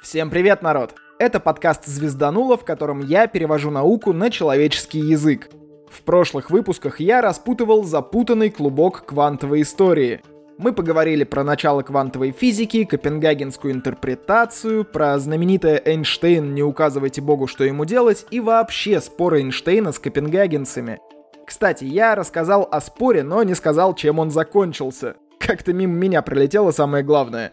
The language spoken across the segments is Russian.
Всем привет, народ! Это подкаст «Звездануло», в котором я перевожу науку на человеческий язык. В прошлых выпусках я распутывал запутанный клубок квантовой истории. Мы поговорили про начало квантовой физики, копенгагенскую интерпретацию, про знаменитое «Эйнштейн, не указывайте богу, что ему делать» и вообще спор Эйнштейна с копенгагенцами. Кстати, я рассказал о споре, но не сказал, чем он закончился. Как-то мимо меня пролетело самое главное.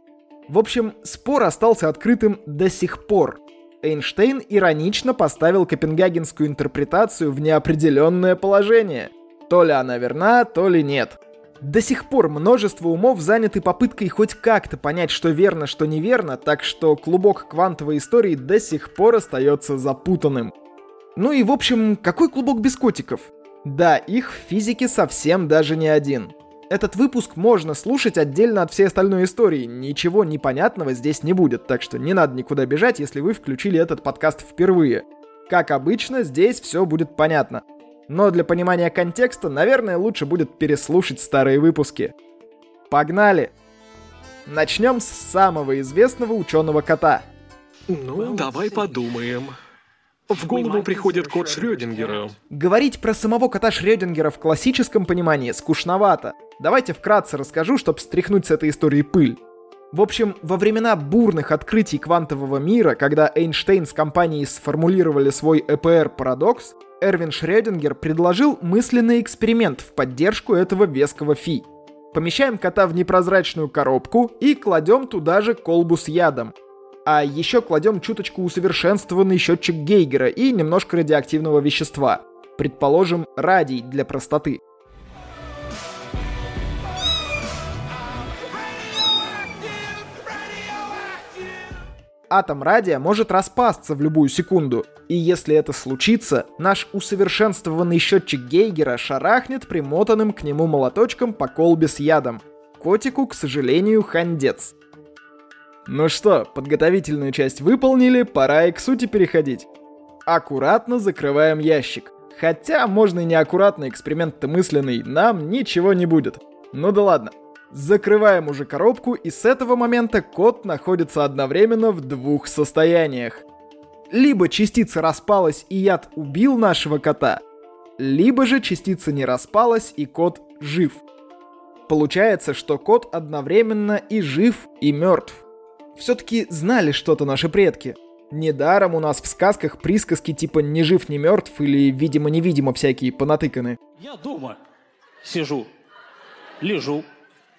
В общем, спор остался открытым до сих пор. Эйнштейн иронично поставил копенгагенскую интерпретацию в неопределенное положение. То ли она верна, то ли нет. До сих пор множество умов заняты попыткой хоть как-то понять, что верно, что неверно, так что клубок квантовой истории до сих пор остается запутанным. Ну и в общем, какой клубок без котиков? Да, их в физике совсем даже не один. Этот выпуск можно слушать отдельно от всей остальной истории. Ничего непонятного здесь не будет, так что не надо никуда бежать, если вы включили этот подкаст впервые. Как обычно, здесь все будет понятно. Но для понимания контекста, наверное, лучше будет переслушать старые выпуски. Погнали! Начнем с самого известного ученого кота. Ну, давай подумаем. В голову приходит кот Шрёдингера. Говорить про самого кота Шрёдингера в классическом понимании скучновато. Давайте вкратце расскажу, чтобы стряхнуть с этой истории пыль. В общем, во времена бурных открытий квантового мира, когда Эйнштейн с компанией сформулировали свой ЭПР-парадокс, Эрвин Шрёдингер предложил мысленный эксперимент в поддержку этого веского фи. Помещаем кота в непрозрачную коробку и кладем туда же колбу с ядом – а еще кладем чуточку усовершенствованный счетчик Гейгера и немножко радиоактивного вещества. Предположим, радий для простоты. Атом радия может распасться в любую секунду, и если это случится, наш усовершенствованный счетчик Гейгера шарахнет примотанным к нему молоточком по колбе с ядом. Котику, к сожалению, хандец. Ну что, подготовительную часть выполнили, пора и к сути переходить. Аккуратно закрываем ящик. Хотя можно и неаккуратно, эксперимент-то мысленный, нам ничего не будет. Ну да ладно. Закрываем уже коробку, и с этого момента кот находится одновременно в двух состояниях. Либо частица распалась и яд убил нашего кота, либо же частица не распалась и кот жив. Получается, что кот одновременно и жив, и мертв все-таки знали что-то наши предки. Недаром у нас в сказках присказки типа «ни жив, ни мертв» или «видимо-невидимо» всякие понатыканы. Я дома сижу, лежу,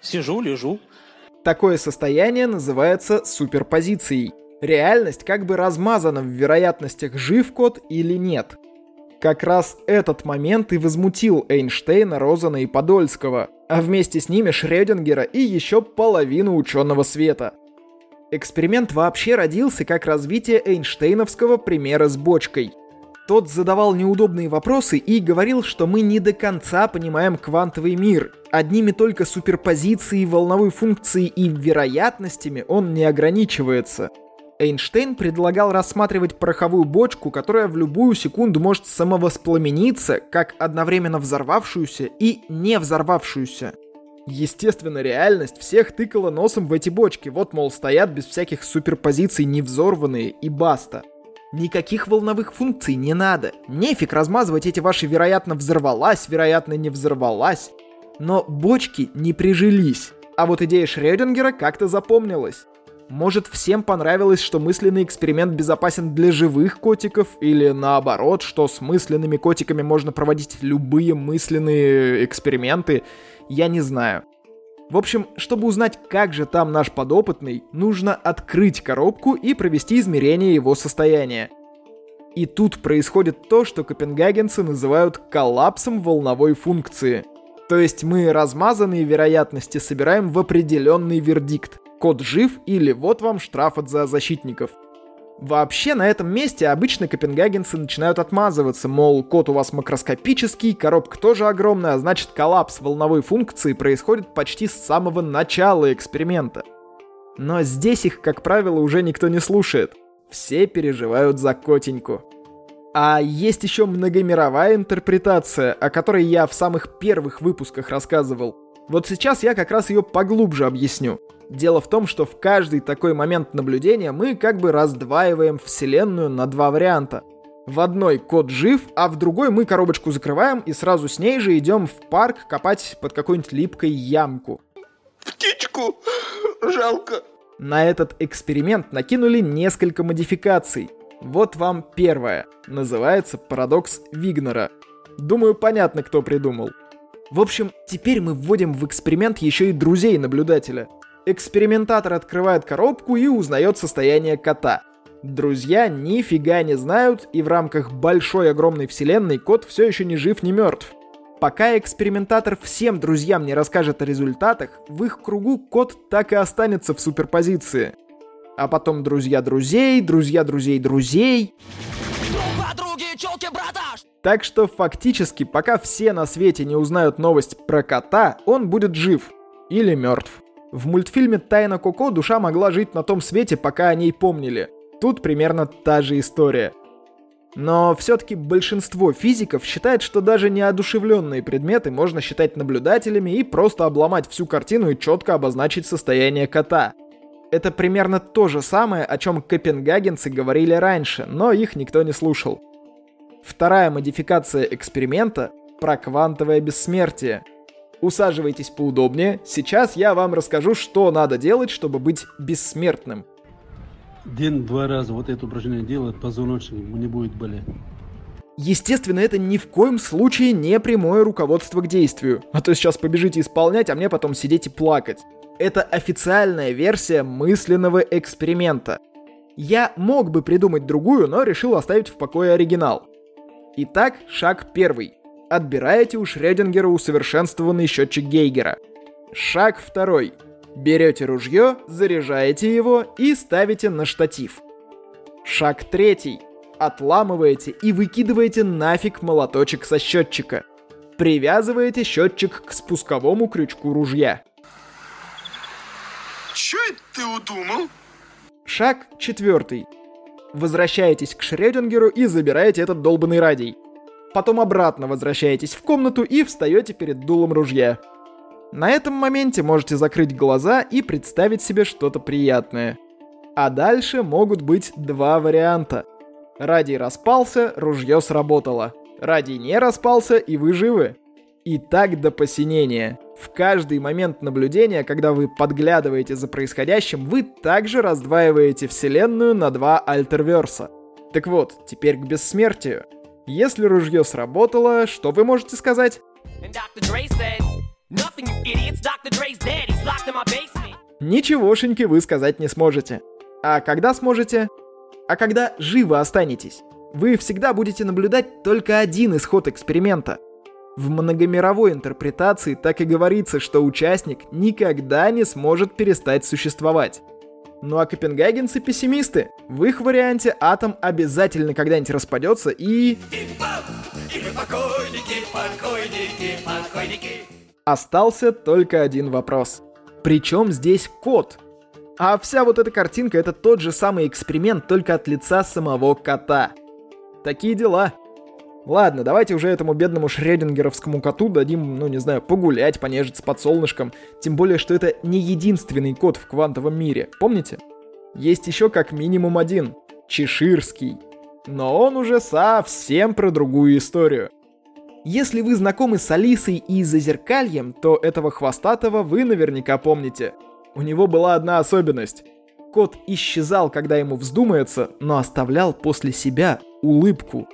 сижу, лежу. Такое состояние называется суперпозицией. Реальность как бы размазана в вероятностях, жив кот или нет. Как раз этот момент и возмутил Эйнштейна, Розана и Подольского, а вместе с ними Шрёдингера и еще половину ученого света. Эксперимент вообще родился как развитие Эйнштейновского примера с бочкой. Тот задавал неудобные вопросы и говорил, что мы не до конца понимаем квантовый мир. Одними только суперпозицией, волновой функцией и вероятностями он не ограничивается. Эйнштейн предлагал рассматривать пороховую бочку, которая в любую секунду может самовоспламениться, как одновременно взорвавшуюся и не взорвавшуюся. Естественно, реальность всех тыкала носом в эти бочки. Вот, мол, стоят без всяких суперпозиций невзорванные и баста. Никаких волновых функций не надо. Нефиг размазывать эти ваши вероятно взорвалась, вероятно не взорвалась. Но бочки не прижились. А вот идея Шрёдингера как-то запомнилась. Может, всем понравилось, что мысленный эксперимент безопасен для живых котиков, или наоборот, что с мысленными котиками можно проводить любые мысленные эксперименты, я не знаю. В общем, чтобы узнать, как же там наш подопытный, нужно открыть коробку и провести измерение его состояния. И тут происходит то, что копенгагенцы называют коллапсом волновой функции. То есть мы размазанные вероятности собираем в определенный вердикт. Код жив или вот вам штраф от защитников. Вообще, на этом месте обычно копенгагенцы начинают отмазываться, мол, код у вас макроскопический, коробка тоже огромная, а значит коллапс волновой функции происходит почти с самого начала эксперимента. Но здесь их, как правило, уже никто не слушает. Все переживают за котеньку. А есть еще многомировая интерпретация, о которой я в самых первых выпусках рассказывал. Вот сейчас я как раз ее поглубже объясню. Дело в том, что в каждый такой момент наблюдения мы как бы раздваиваем вселенную на два варианта. В одной кот жив, а в другой мы коробочку закрываем и сразу с ней же идем в парк копать под какой-нибудь липкой ямку. Птичку жалко. На этот эксперимент накинули несколько модификаций. Вот вам первая. Называется парадокс Вигнера. Думаю, понятно, кто придумал. В общем, теперь мы вводим в эксперимент еще и друзей наблюдателя. Экспериментатор открывает коробку и узнает состояние кота. Друзья нифига не знают, и в рамках большой огромной вселенной кот все еще не жив, не мертв. Пока экспериментатор всем друзьям не расскажет о результатах, в их кругу кот так и останется в суперпозиции. А потом друзья друзей, друзья друзей друзей. Так что фактически, пока все на свете не узнают новость про кота, он будет жив или мертв. В мультфильме «Тайна Коко» душа могла жить на том свете, пока о ней помнили. Тут примерно та же история. Но все-таки большинство физиков считает, что даже неодушевленные предметы можно считать наблюдателями и просто обломать всю картину и четко обозначить состояние кота. Это примерно то же самое, о чем копенгагенцы говорили раньше, но их никто не слушал. Вторая модификация эксперимента про квантовое бессмертие. Усаживайтесь поудобнее, сейчас я вам расскажу, что надо делать, чтобы быть бессмертным – День-два раза вот это упражнение делает, позвоночник не будет болеть. Естественно, это ни в коем случае не прямое руководство к действию. А то сейчас побежите исполнять, а мне потом сидеть и плакать. Это официальная версия мысленного эксперимента. Я мог бы придумать другую, но решил оставить в покое оригинал. Итак, шаг первый. Отбираете у Шрёдингера усовершенствованный счетчик Гейгера. Шаг второй. Берете ружье, заряжаете его и ставите на штатив. Шаг третий. Отламываете и выкидываете нафиг молоточек со счетчика. Привязываете счетчик к спусковому крючку ружья. Чё это ты удумал? Шаг четвертый. Возвращаетесь к Шрёдингеру и забираете этот долбанный радий. Потом обратно возвращаетесь в комнату и встаете перед дулом ружья. На этом моменте можете закрыть глаза и представить себе что-то приятное. А дальше могут быть два варианта. Радий распался, ружье сработало. Радий не распался, и вы живы. И так до посинения. В каждый момент наблюдения, когда вы подглядываете за происходящим, вы также раздваиваете вселенную на два альтерверса. Так вот, теперь к бессмертию. Если ружье сработало, что вы можете сказать? Ничегошеньки вы сказать не сможете. А когда сможете? А когда живо останетесь? Вы всегда будете наблюдать только один исход эксперимента. В многомировой интерпретации так и говорится, что участник никогда не сможет перестать существовать. Ну а копенгагенцы пессимисты. В их варианте атом обязательно когда-нибудь распадется и... И, и мы покойники, покойники, покойники. Остался только один вопрос. Причем здесь кот? А вся вот эта картинка это тот же самый эксперимент, только от лица самого кота. Такие дела. Ладно, давайте уже этому бедному шредингеровскому коту дадим, ну не знаю, погулять, понежиться под солнышком. Тем более, что это не единственный кот в квантовом мире, помните? Есть еще как минимум один. Чеширский. Но он уже совсем про другую историю. Если вы знакомы с Алисой и Зазеркальем, то этого хвостатого вы наверняка помните. У него была одна особенность. Кот исчезал, когда ему вздумается, но оставлял после себя улыбку.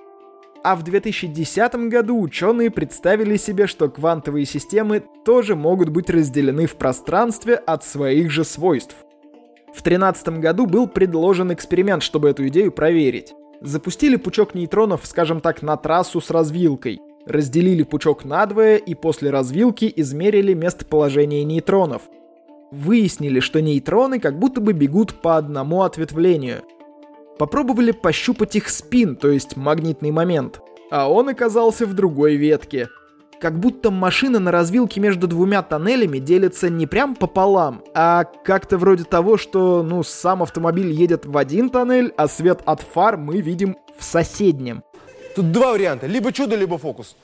А в 2010 году ученые представили себе, что квантовые системы тоже могут быть разделены в пространстве от своих же свойств. В 2013 году был предложен эксперимент, чтобы эту идею проверить. Запустили пучок нейтронов, скажем так, на трассу с развилкой – разделили пучок надвое и после развилки измерили местоположение нейтронов. Выяснили, что нейтроны как будто бы бегут по одному ответвлению. Попробовали пощупать их спин, то есть магнитный момент, а он оказался в другой ветке. Как будто машина на развилке между двумя тоннелями делится не прям пополам, а как-то вроде того, что, ну, сам автомобиль едет в один тоннель, а свет от фар мы видим в соседнем. Тут два варианта. Либо чудо, либо фокус.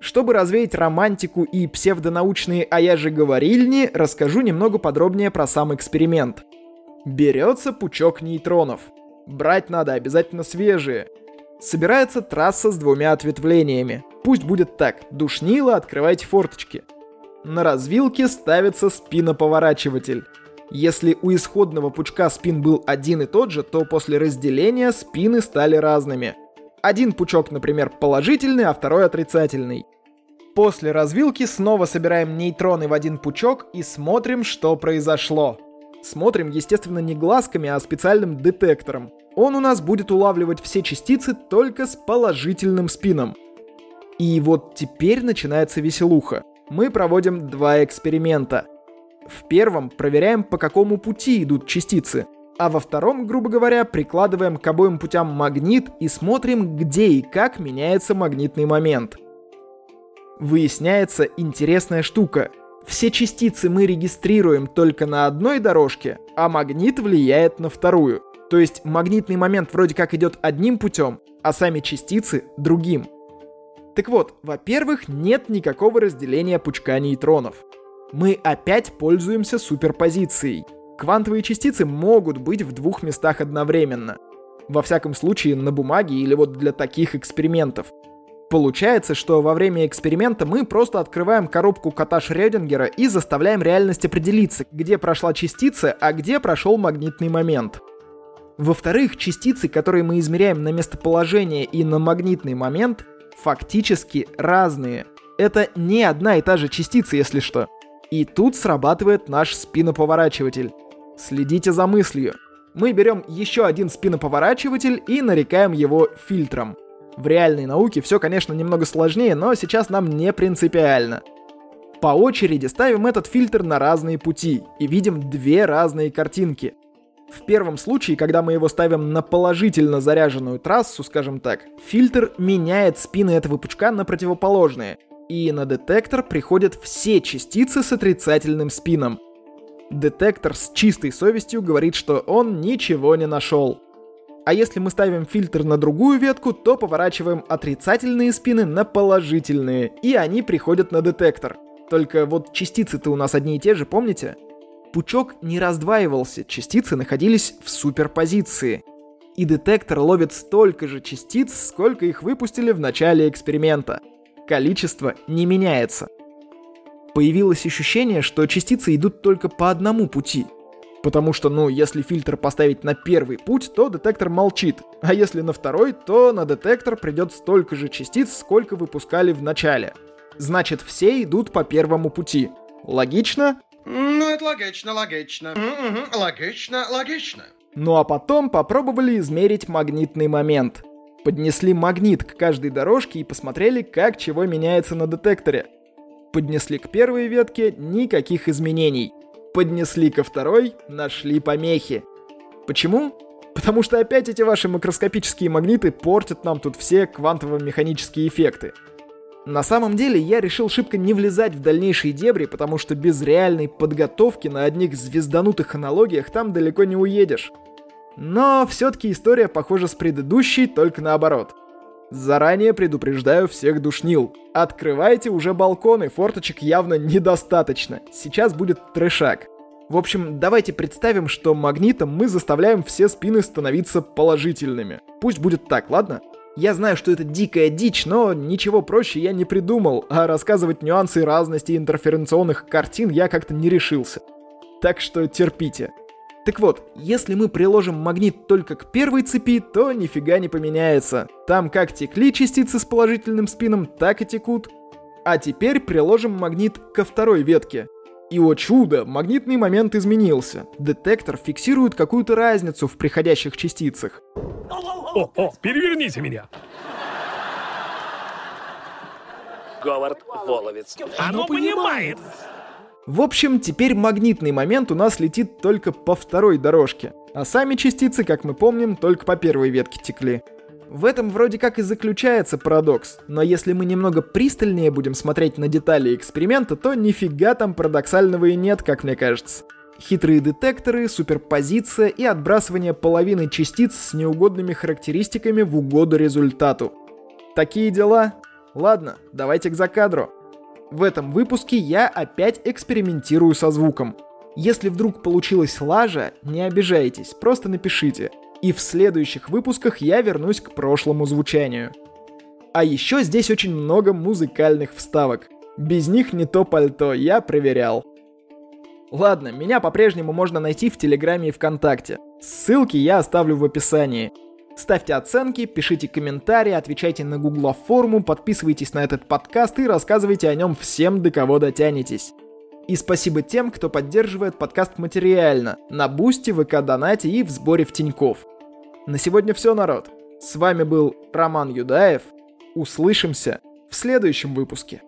Чтобы развеять романтику и псевдонаучные «а я же говорильни», расскажу немного подробнее про сам эксперимент. Берется пучок нейтронов. Брать надо обязательно свежие. Собирается трасса с двумя ответвлениями. Пусть будет так, душнило, открывайте форточки. На развилке ставится спиноповорачиватель. Если у исходного пучка спин был один и тот же, то после разделения спины стали разными. Один пучок, например, положительный, а второй отрицательный. После развилки снова собираем нейтроны в один пучок и смотрим, что произошло. Смотрим, естественно, не глазками, а специальным детектором. Он у нас будет улавливать все частицы только с положительным спином. И вот теперь начинается веселуха. Мы проводим два эксперимента. В первом проверяем, по какому пути идут частицы, а во втором, грубо говоря, прикладываем к обоим путям магнит и смотрим, где и как меняется магнитный момент – Выясняется интересная штука. Все частицы мы регистрируем только на одной дорожке, а магнит влияет на вторую. То есть магнитный момент вроде как идет одним путем, а сами частицы другим. Так вот, во-первых, нет никакого разделения пучка нейтронов. Мы опять пользуемся суперпозицией. Квантовые частицы могут быть в двух местах одновременно. Во всяком случае, на бумаге или вот для таких экспериментов. Получается, что во время эксперимента мы просто открываем коробку кота Шрёдингера и заставляем реальность определиться, где прошла частица, а где прошел магнитный момент. Во-вторых, частицы, которые мы измеряем на местоположение и на магнитный момент, фактически разные. Это не одна и та же частица, если что. И тут срабатывает наш спиноповорачиватель. Следите за мыслью. Мы берем еще один спиноповорачиватель и нарекаем его фильтром. В реальной науке все, конечно, немного сложнее, но сейчас нам не принципиально. По очереди ставим этот фильтр на разные пути и видим две разные картинки. В первом случае, когда мы его ставим на положительно заряженную трассу, скажем так, фильтр меняет спины этого пучка на противоположные, и на детектор приходят все частицы с отрицательным спином. Детектор с чистой совестью говорит, что он ничего не нашел. А если мы ставим фильтр на другую ветку, то поворачиваем отрицательные спины на положительные, и они приходят на детектор. Только вот частицы-то у нас одни и те же, помните? Пучок не раздваивался, частицы находились в суперпозиции. И детектор ловит столько же частиц, сколько их выпустили в начале эксперимента. Количество не меняется. Появилось ощущение, что частицы идут только по одному пути — Потому что, ну, если фильтр поставить на первый путь, то детектор молчит. А если на второй, то на детектор придет столько же частиц, сколько выпускали в начале. Значит, все идут по первому пути. Логично? Ну, это логично, логично. Угу, логично, логично. Ну а потом попробовали измерить магнитный момент. Поднесли магнит к каждой дорожке и посмотрели, как чего меняется на детекторе. Поднесли к первой ветке, никаких изменений. Поднесли ко второй, нашли помехи. Почему? Потому что опять эти ваши макроскопические магниты портят нам тут все квантово-механические эффекты. На самом деле я решил шибко не влезать в дальнейшие дебри, потому что без реальной подготовки на одних звезданутых аналогиях там далеко не уедешь. Но все-таки история похожа с предыдущей, только наоборот. Заранее предупреждаю всех душнил. Открывайте уже балконы, форточек явно недостаточно. Сейчас будет трешак. В общем, давайте представим, что магнитом мы заставляем все спины становиться положительными. Пусть будет так, ладно? Я знаю, что это дикая дичь, но ничего проще я не придумал, а рассказывать нюансы разности интерференционных картин я как-то не решился. Так что терпите. Так вот, если мы приложим магнит только к первой цепи, то нифига не поменяется. Там как текли частицы с положительным спином, так и текут. А теперь приложим магнит ко второй ветке. И о чудо, магнитный момент изменился. Детектор фиксирует какую-то разницу в приходящих частицах. О, о, переверните меня. Говард Воловец. Оно понимает. В общем, теперь магнитный момент у нас летит только по второй дорожке, а сами частицы, как мы помним, только по первой ветке текли. В этом вроде как и заключается парадокс, но если мы немного пристальнее будем смотреть на детали эксперимента, то нифига там парадоксального и нет, как мне кажется. Хитрые детекторы, суперпозиция и отбрасывание половины частиц с неугодными характеристиками в угоду результату. Такие дела. Ладно, давайте к закадру. В этом выпуске я опять экспериментирую со звуком. Если вдруг получилась лажа, не обижайтесь, просто напишите. И в следующих выпусках я вернусь к прошлому звучанию. А еще здесь очень много музыкальных вставок. Без них не то пальто, я проверял. Ладно, меня по-прежнему можно найти в Телеграме и ВКонтакте. Ссылки я оставлю в описании. Ставьте оценки, пишите комментарии, отвечайте на гугла форму, подписывайтесь на этот подкаст и рассказывайте о нем всем, до кого дотянетесь. И спасибо тем, кто поддерживает подкаст материально, на Boosty, ВК Донате и в сборе в Тиньков. На сегодня все, народ. С вами был Роман Юдаев. Услышимся в следующем выпуске.